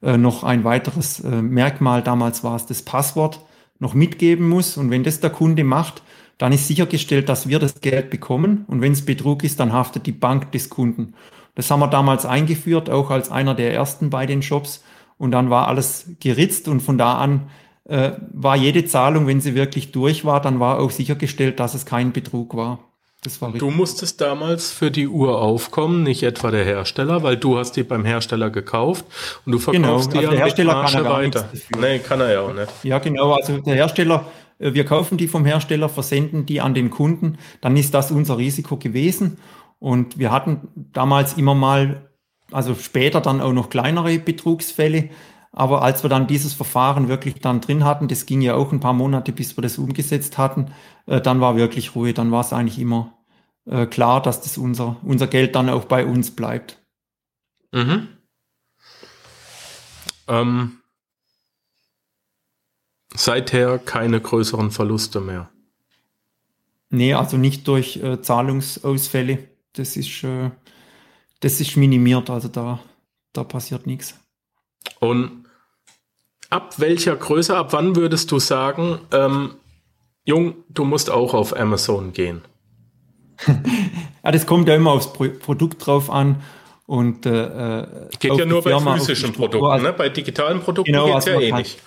[SPEAKER 2] äh, noch ein weiteres Merkmal, damals war es das Passwort, noch mitgeben muss. Und wenn das der Kunde macht, dann ist sichergestellt, dass wir das Geld bekommen. Und wenn es Betrug ist, dann haftet die Bank des Kunden. Das haben wir damals eingeführt, auch als einer der ersten bei den Shops. Und dann war alles geritzt und von da an äh, war jede Zahlung, wenn sie wirklich durch war, dann war auch sichergestellt, dass es kein Betrug war.
[SPEAKER 1] Das war du musstest damals für die Uhr aufkommen, nicht etwa der Hersteller, weil du hast die beim Hersteller gekauft und du verkaufst genau, also die
[SPEAKER 2] der Hersteller kann er weiter. Nee, kann er ja auch nicht. Ja, genau, also der Hersteller, äh, wir kaufen die vom Hersteller, versenden die an den Kunden, dann ist das unser Risiko gewesen und wir hatten damals immer mal, also später dann auch noch kleinere Betrugsfälle, aber als wir dann dieses Verfahren wirklich dann drin hatten, das ging ja auch ein paar Monate, bis wir das umgesetzt hatten, äh, dann war wirklich Ruhe. Dann war es eigentlich immer äh, klar, dass das unser, unser Geld dann auch bei uns bleibt. Mhm.
[SPEAKER 1] Ähm, seither keine größeren Verluste mehr.
[SPEAKER 2] Nee, also nicht durch äh, Zahlungsausfälle. Das ist, äh, das ist minimiert, also da, da passiert nichts.
[SPEAKER 1] Und ab welcher Größe, ab wann würdest du sagen, ähm, Jung, du musst auch auf Amazon gehen?
[SPEAKER 2] ja, das kommt ja immer aufs Pro Produkt drauf an. Und,
[SPEAKER 1] äh, äh geht ja nur bei physischen Produkten, also, ne? bei digitalen Produkten genau, geht es also ja eh kann, nicht.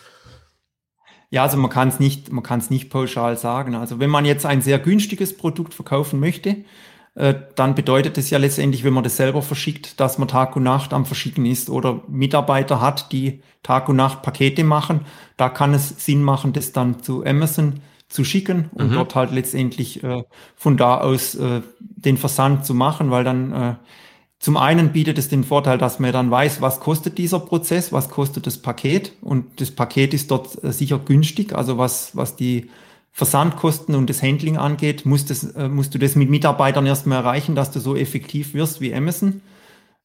[SPEAKER 2] Ja, also man kann es nicht, man kann es nicht pauschal sagen. Also wenn man jetzt ein sehr günstiges Produkt verkaufen möchte, dann bedeutet es ja letztendlich, wenn man das selber verschickt, dass man Tag und Nacht am Verschicken ist oder Mitarbeiter hat, die Tag und Nacht Pakete machen. Da kann es Sinn machen, das dann zu Amazon zu schicken und mhm. dort halt letztendlich äh, von da aus äh, den Versand zu machen, weil dann äh, Zum einen bietet es den Vorteil, dass man dann weiß, was kostet dieser Prozess, was kostet das Paket. Und das Paket ist dort äh, sicher günstig. Also was, was die Versandkosten und das Handling angeht, musst, das, äh, musst du das mit Mitarbeitern erstmal erreichen, dass du so effektiv wirst wie Amazon.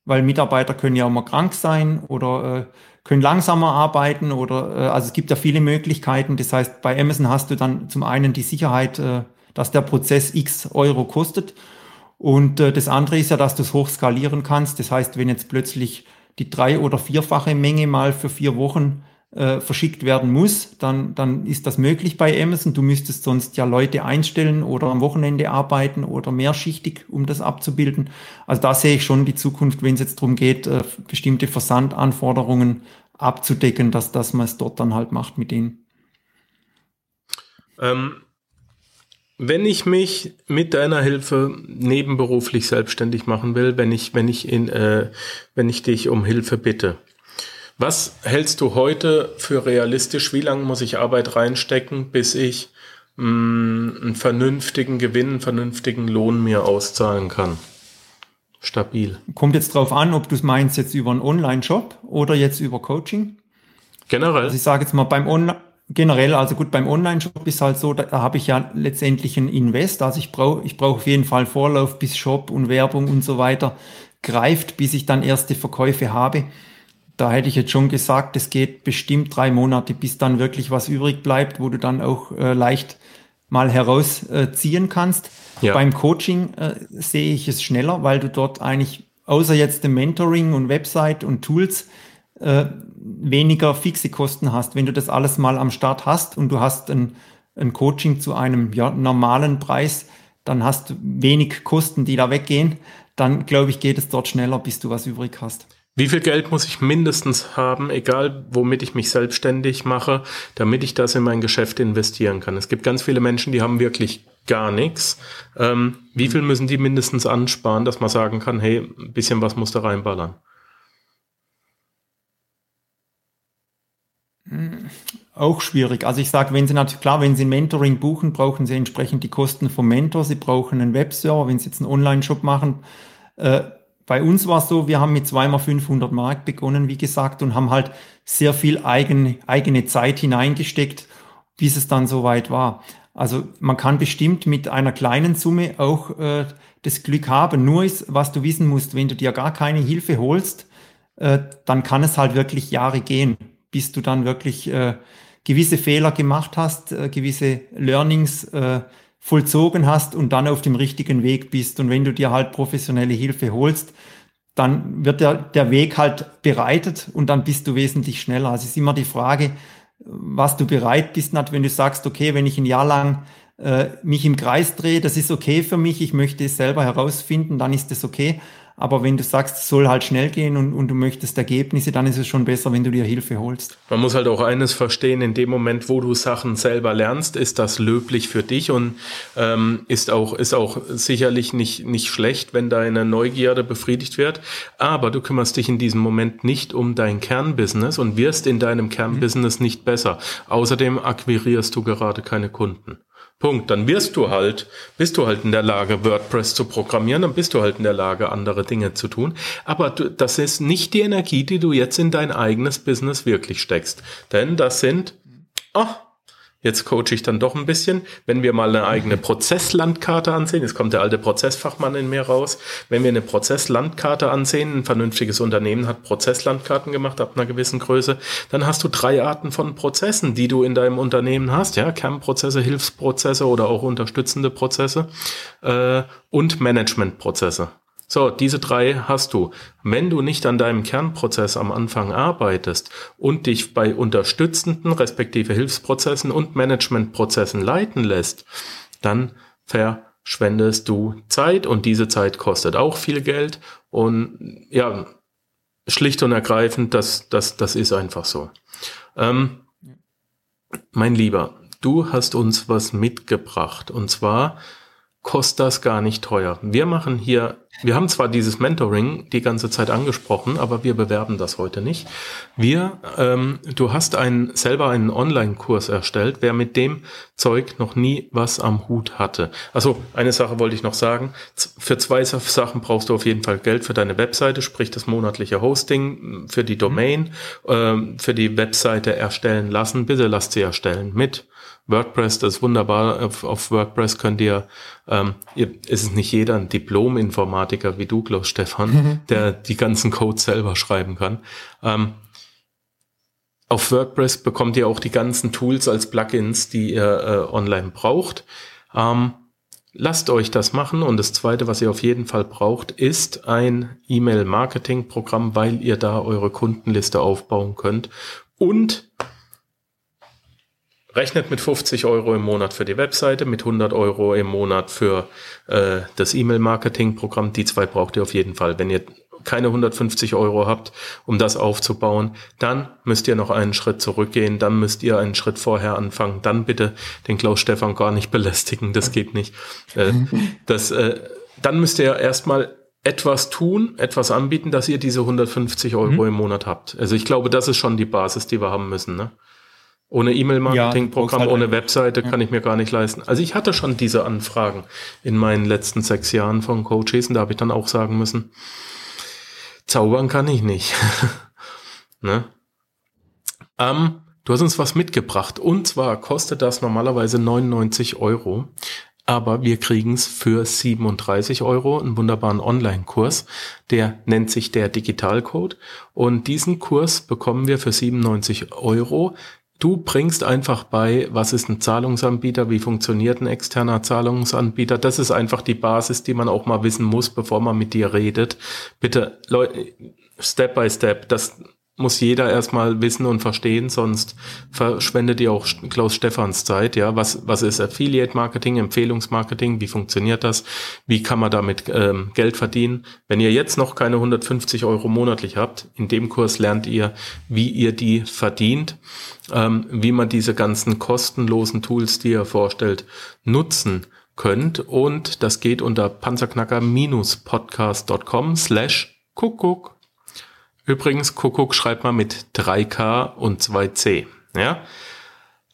[SPEAKER 2] Weil Mitarbeiter können ja mal krank sein oder äh, können langsamer arbeiten oder äh, also es gibt ja viele Möglichkeiten. Das heißt, bei Amazon hast du dann zum einen die Sicherheit, äh, dass der Prozess x Euro kostet und äh, das andere ist ja, dass du es hochskalieren kannst. Das heißt, wenn jetzt plötzlich die drei- oder vierfache Menge mal für vier Wochen äh, verschickt werden muss, dann, dann ist das möglich bei Amazon. Du müsstest sonst ja Leute einstellen oder am Wochenende arbeiten oder mehrschichtig, um das abzubilden. Also da sehe ich schon die Zukunft, wenn es jetzt darum geht, äh, bestimmte Versandanforderungen abzudecken, dass, dass man es dort dann halt macht mit denen.
[SPEAKER 1] Ähm, wenn ich mich mit deiner Hilfe nebenberuflich selbstständig machen will, wenn ich, wenn ich in, äh, wenn ich dich um Hilfe bitte, was hältst du heute für realistisch? Wie lange muss ich Arbeit reinstecken, bis ich mh, mm, einen vernünftigen Gewinn, einen vernünftigen Lohn mir auszahlen kann? Stabil.
[SPEAKER 2] Kommt jetzt drauf an, ob du es meinst jetzt über einen Online-Shop oder jetzt über Coaching.
[SPEAKER 1] Generell.
[SPEAKER 2] Also ich sage jetzt mal beim Online generell, also gut, beim Online-Shop ist halt so, da, da habe ich ja letztendlich ein Invest. Also ich brauche ich brauche auf jeden Fall Vorlauf, bis Shop und Werbung und so weiter greift, bis ich dann erste Verkäufe habe. Da hätte ich jetzt schon gesagt, es geht bestimmt drei Monate, bis dann wirklich was übrig bleibt, wo du dann auch äh, leicht mal herausziehen äh, kannst. Ja. Beim Coaching äh, sehe ich es schneller, weil du dort eigentlich außer jetzt dem Mentoring und Website und Tools äh, weniger fixe Kosten hast. Wenn du das alles mal am Start hast und du hast ein, ein Coaching zu einem ja, normalen Preis, dann hast du wenig Kosten, die da weggehen. Dann glaube ich, geht es dort schneller, bis du was übrig hast.
[SPEAKER 1] Wie viel Geld muss ich mindestens haben, egal womit ich mich selbstständig mache, damit ich das in mein Geschäft investieren kann? Es gibt ganz viele Menschen, die haben wirklich gar nichts. Ähm, wie viel müssen die mindestens ansparen, dass man sagen kann, hey, ein bisschen was muss da reinballern?
[SPEAKER 2] Auch schwierig. Also ich sage, wenn Sie natürlich, klar, wenn Sie ein Mentoring buchen, brauchen Sie entsprechend die Kosten vom Mentor. Sie brauchen einen Webserver, wenn Sie jetzt einen Online-Shop machen. Äh, bei uns war es so, wir haben mit zweimal 500 Mark begonnen, wie gesagt, und haben halt sehr viel eigene, eigene Zeit hineingesteckt, bis es dann soweit war. Also man kann bestimmt mit einer kleinen Summe auch äh, das Glück haben. Nur ist, was du wissen musst, wenn du dir gar keine Hilfe holst, äh, dann kann es halt wirklich Jahre gehen bis du dann wirklich äh, gewisse Fehler gemacht hast, äh, gewisse Learnings äh, vollzogen hast und dann auf dem richtigen Weg bist. Und wenn du dir halt professionelle Hilfe holst, dann wird der, der Weg halt bereitet und dann bist du wesentlich schneller. Also es ist immer die Frage, was du bereit bist, wenn du sagst, okay, wenn ich ein Jahr lang äh, mich im Kreis drehe, das ist okay für mich, ich möchte es selber herausfinden, dann ist das okay. Aber wenn du sagst, es soll halt schnell gehen und, und du möchtest Ergebnisse, dann ist es schon besser, wenn du dir Hilfe holst.
[SPEAKER 1] Man muss halt auch eines verstehen, in dem Moment, wo du Sachen selber lernst, ist das löblich für dich und ähm, ist, auch, ist auch sicherlich nicht, nicht schlecht, wenn deine Neugierde befriedigt wird. Aber du kümmerst dich in diesem Moment nicht um dein Kernbusiness und wirst in deinem Kernbusiness mhm. nicht besser. Außerdem akquirierst du gerade keine Kunden. Punkt. Dann wirst du halt, bist du halt in der Lage, WordPress zu programmieren, dann bist du halt in der Lage, andere Dinge zu tun. Aber du, das ist nicht die Energie, die du jetzt in dein eigenes Business wirklich steckst. Denn das sind, oh, Jetzt coache ich dann doch ein bisschen. Wenn wir mal eine eigene Prozesslandkarte ansehen, jetzt kommt der alte Prozessfachmann in mir raus. Wenn wir eine Prozesslandkarte ansehen, ein vernünftiges Unternehmen hat Prozesslandkarten gemacht ab einer gewissen Größe, dann hast du drei Arten von Prozessen, die du in deinem Unternehmen hast. Ja, Kernprozesse, Hilfsprozesse oder auch unterstützende Prozesse äh, und Managementprozesse. So, diese drei hast du. Wenn du nicht an deinem Kernprozess am Anfang arbeitest und dich bei unterstützenden respektive Hilfsprozessen und Managementprozessen leiten lässt, dann verschwendest du Zeit und diese Zeit kostet auch viel Geld und ja, schlicht und ergreifend, das, das, das ist einfach so. Ähm, mein Lieber, du hast uns was mitgebracht und zwar kostet das gar nicht teuer. Wir machen hier wir haben zwar dieses Mentoring die ganze Zeit angesprochen, aber wir bewerben das heute nicht. Wir, ähm, du hast einen, selber einen Online-Kurs erstellt, wer mit dem Zeug noch nie was am Hut hatte. Also eine Sache wollte ich noch sagen. Für zwei Sachen brauchst du auf jeden Fall Geld für deine Webseite, sprich das monatliche Hosting, für die Domain, mhm. ähm, für die Webseite erstellen lassen. Bitte lasst sie erstellen mit WordPress, das ist wunderbar. Auf, auf WordPress könnt ihr, ähm, ihr, ist es nicht jeder ein Diplom-Informatiker wie du, Klaus Stefan, mhm. der die ganzen Codes selber schreiben kann. Ähm, auf WordPress bekommt ihr auch die ganzen Tools als Plugins, die ihr äh, online braucht. Ähm, lasst euch das machen. Und das Zweite, was ihr auf jeden Fall braucht, ist ein E-Mail-Marketing-Programm, weil ihr da eure Kundenliste aufbauen könnt. Und Rechnet mit 50 Euro im Monat für die Webseite, mit 100 Euro im Monat für äh, das E-Mail-Marketing-Programm. Die zwei braucht ihr auf jeden Fall. Wenn ihr keine 150 Euro habt, um das aufzubauen, dann müsst ihr noch einen Schritt zurückgehen, dann müsst ihr einen Schritt vorher anfangen, dann bitte den Klaus Stefan gar nicht belästigen, das geht nicht. Äh, das, äh, dann müsst ihr erstmal etwas tun, etwas anbieten, dass ihr diese 150 Euro mhm. im Monat habt. Also ich glaube, das ist schon die Basis, die wir haben müssen. Ne? Ohne E-Mail-Marketing-Programm, ja, halt ohne Webseite ja. kann ich mir gar nicht leisten. Also ich hatte schon diese Anfragen in meinen letzten sechs Jahren von Coaches und da habe ich dann auch sagen müssen, zaubern kann ich nicht. ne? ähm, du hast uns was mitgebracht und zwar kostet das normalerweise 99 Euro. Aber wir kriegen es für 37 Euro, einen wunderbaren Online-Kurs. Der nennt sich der Digitalcode. Und diesen Kurs bekommen wir für 97 Euro Du bringst einfach bei, was ist ein Zahlungsanbieter, wie funktioniert ein externer Zahlungsanbieter. Das ist einfach die Basis, die man auch mal wissen muss, bevor man mit dir redet. Bitte, Leute, Step by Step, das muss jeder erstmal wissen und verstehen, sonst verschwendet ihr auch Klaus Stephans Zeit. Ja, was, was ist Affiliate Marketing, Empfehlungsmarketing? Wie funktioniert das? Wie kann man damit ähm, Geld verdienen? Wenn ihr jetzt noch keine 150 Euro monatlich habt, in dem Kurs lernt ihr, wie ihr die verdient, ähm, wie man diese ganzen kostenlosen Tools, die ihr vorstellt, nutzen könnt. Und das geht unter panzerknacker-podcast.com slash Kuckuck. Übrigens, Kuckuck schreibt man mit 3K und 2C. Ja?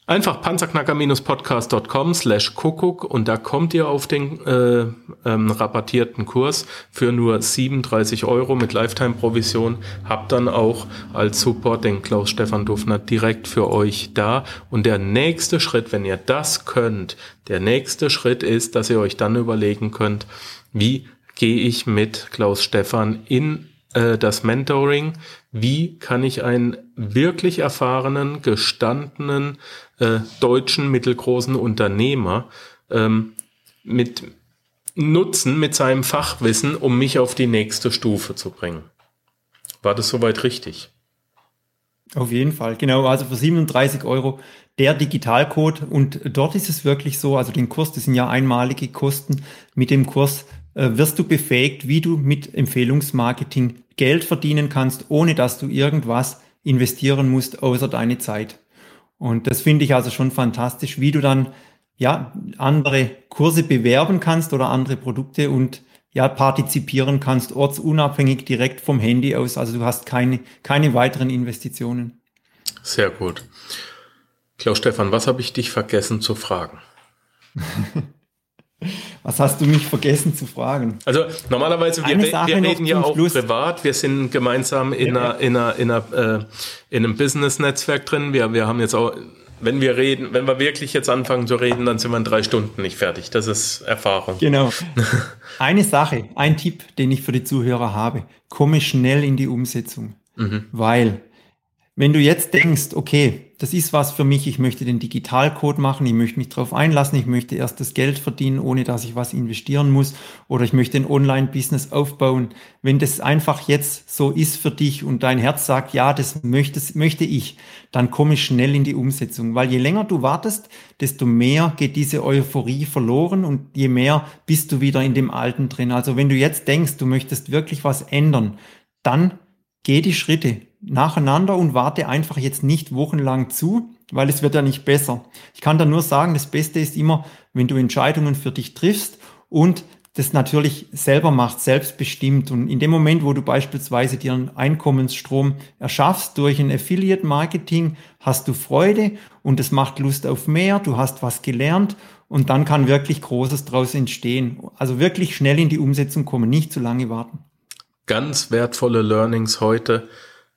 [SPEAKER 1] Einfach panzerknacker-podcast.com slash Kuckuck und da kommt ihr auf den äh, ähm, rabattierten Kurs für nur 37 Euro mit Lifetime-Provision. Habt dann auch als Support den Klaus-Stefan Dufner direkt für euch da. Und der nächste Schritt, wenn ihr das könnt, der nächste Schritt ist, dass ihr euch dann überlegen könnt, wie gehe ich mit Klaus Stefan in äh, das Mentoring, wie kann ich einen wirklich erfahrenen, gestandenen äh, deutschen mittelgroßen Unternehmer ähm, mit nutzen mit seinem Fachwissen, um mich auf die nächste Stufe zu bringen. War das soweit richtig?
[SPEAKER 2] Auf jeden Fall, genau. Also für 37 Euro der Digitalcode und dort ist es wirklich so, also den Kurs, das sind ja einmalige Kosten. Mit dem Kurs wirst du befähigt, wie du mit Empfehlungsmarketing Geld verdienen kannst, ohne dass du irgendwas investieren musst, außer deine Zeit. Und das finde ich also schon fantastisch, wie du dann ja andere Kurse bewerben kannst oder andere Produkte und ja partizipieren kannst, ortsunabhängig direkt vom Handy aus. Also du hast keine, keine weiteren Investitionen.
[SPEAKER 1] Sehr gut. Klaus Stefan, was habe ich dich vergessen zu fragen?
[SPEAKER 2] Was hast du mich vergessen zu fragen?
[SPEAKER 1] Also normalerweise, wir, wir reden ja auch Schluss. privat, wir sind gemeinsam in, ja. einer, in, einer, in, einer, äh, in einem Business-Netzwerk drin. Wir, wir haben jetzt auch, wenn wir reden, wenn wir wirklich jetzt anfangen zu reden, dann sind wir in drei Stunden nicht fertig. Das ist Erfahrung.
[SPEAKER 2] Genau. Eine Sache, ein Tipp, den ich für die Zuhörer habe. Komme schnell in die Umsetzung. Mhm. Weil, wenn du jetzt denkst, okay, das ist was für mich, ich möchte den Digitalcode machen, ich möchte mich darauf einlassen, ich möchte erst das Geld verdienen, ohne dass ich was investieren muss. Oder ich möchte ein Online-Business aufbauen. Wenn das einfach jetzt so ist für dich und dein Herz sagt, ja, das möchte, möchte ich, dann komme ich schnell in die Umsetzung, weil je länger du wartest, desto mehr geht diese Euphorie verloren und je mehr bist du wieder in dem Alten drin. Also wenn du jetzt denkst, du möchtest wirklich was ändern, dann geh die Schritte nacheinander und warte einfach jetzt nicht wochenlang zu, weil es wird ja nicht besser. Ich kann da nur sagen, das Beste ist immer, wenn du Entscheidungen für dich triffst und das natürlich selber macht, selbstbestimmt. Und in dem Moment, wo du beispielsweise dir einen Einkommensstrom erschaffst durch ein Affiliate-Marketing, hast du Freude und es macht Lust auf mehr, du hast was gelernt und dann kann wirklich Großes daraus entstehen. Also wirklich schnell in die Umsetzung kommen, nicht zu lange warten.
[SPEAKER 1] Ganz wertvolle Learnings heute.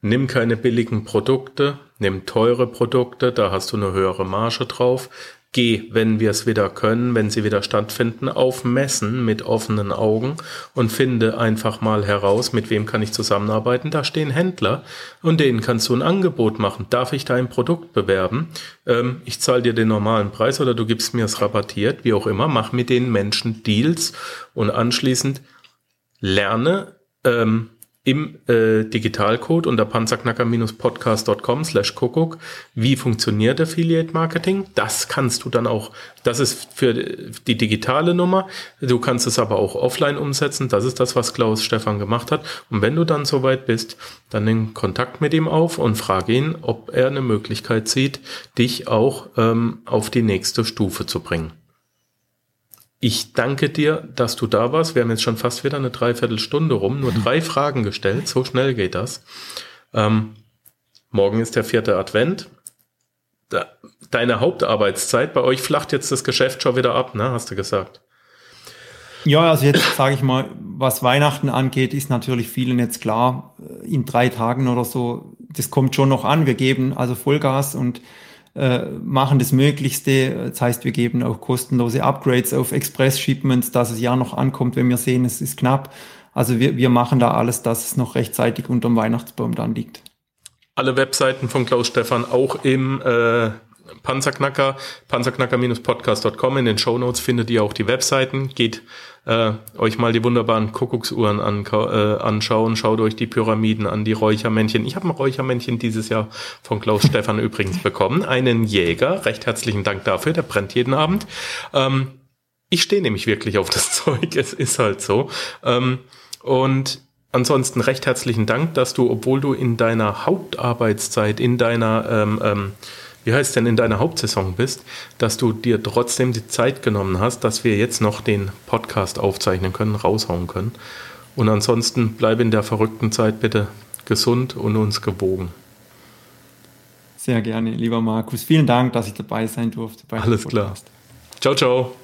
[SPEAKER 1] Nimm keine billigen Produkte, nimm teure Produkte, da hast du eine höhere Marge drauf. Geh, wenn wir es wieder können, wenn sie wieder stattfinden, auf Messen mit offenen Augen und finde einfach mal heraus, mit wem kann ich zusammenarbeiten. Da stehen Händler und denen kannst du ein Angebot machen. Darf ich dein Produkt bewerben? Ähm, ich zahle dir den normalen Preis oder du gibst mir es rabattiert, wie auch immer. Mach mit den Menschen Deals und anschließend lerne ähm, im äh, Digitalcode unter panzerknacker-podcast.com slash Kuckuck, wie funktioniert Affiliate Marketing. Das kannst du dann auch, das ist für die digitale Nummer. Du kannst es aber auch offline umsetzen. Das ist das, was Klaus Stefan gemacht hat. Und wenn du dann soweit bist, dann nimm Kontakt mit ihm auf und frage ihn, ob er eine Möglichkeit sieht, dich auch ähm, auf die nächste Stufe zu bringen. Ich danke dir, dass du da warst. Wir haben jetzt schon fast wieder eine Dreiviertelstunde rum, nur drei Fragen gestellt. So schnell geht das. Ähm, morgen ist der vierte Advent. Deine Hauptarbeitszeit, bei euch flacht jetzt das Geschäft schon wieder ab, ne? Hast du gesagt?
[SPEAKER 2] Ja, also jetzt sage ich mal, was Weihnachten angeht, ist natürlich vielen jetzt klar, in drei Tagen oder so, das kommt schon noch an. Wir geben also Vollgas und äh, machen das Möglichste. Das heißt, wir geben auch kostenlose Upgrades auf Express-Shipments, dass es ja noch ankommt, wenn wir sehen, es ist knapp. Also wir, wir machen da alles, dass es noch rechtzeitig unterm Weihnachtsbaum dann liegt.
[SPEAKER 1] Alle Webseiten von Klaus Stefan auch im äh, Panzerknacker, panzerknacker-podcast.com. In den Show Notes findet ihr auch die Webseiten. Geht äh, euch mal die wunderbaren Kuckucksuhren an, äh, anschauen. Schaut euch die Pyramiden an, die Räuchermännchen. Ich habe ein Räuchermännchen dieses Jahr von Klaus Stefan übrigens bekommen. Einen Jäger. Recht herzlichen Dank dafür. Der brennt jeden Abend. Ähm, ich stehe nämlich wirklich auf das Zeug. Es ist halt so. Ähm, und Ansonsten recht herzlichen Dank, dass du, obwohl du in deiner Hauptarbeitszeit, in deiner ähm, ähm, wie heißt denn in deiner Hauptsaison bist, dass du dir trotzdem die Zeit genommen hast, dass wir jetzt noch den Podcast aufzeichnen können, raushauen können. Und ansonsten bleib in der verrückten Zeit bitte gesund und uns gewogen.
[SPEAKER 2] Sehr gerne, lieber Markus. Vielen Dank, dass ich dabei sein durfte.
[SPEAKER 1] Alles klar. Ciao, ciao.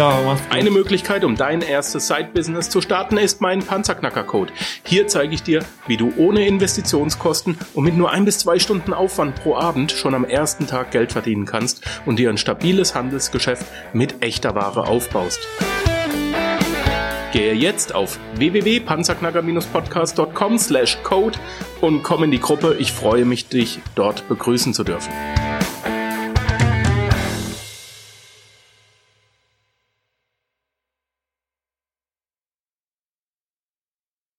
[SPEAKER 2] Ciao, mach's
[SPEAKER 1] gut. Eine Möglichkeit, um dein erstes Side-Business zu starten, ist mein Panzerknacker-Code. Hier zeige ich dir, wie du ohne Investitionskosten und mit nur ein bis zwei Stunden Aufwand pro Abend schon am ersten Tag Geld verdienen kannst und dir ein stabiles Handelsgeschäft mit echter Ware aufbaust. Gehe jetzt auf www.panzerknacker-podcast.com slash code und komm in die Gruppe. Ich freue mich, dich dort begrüßen zu dürfen.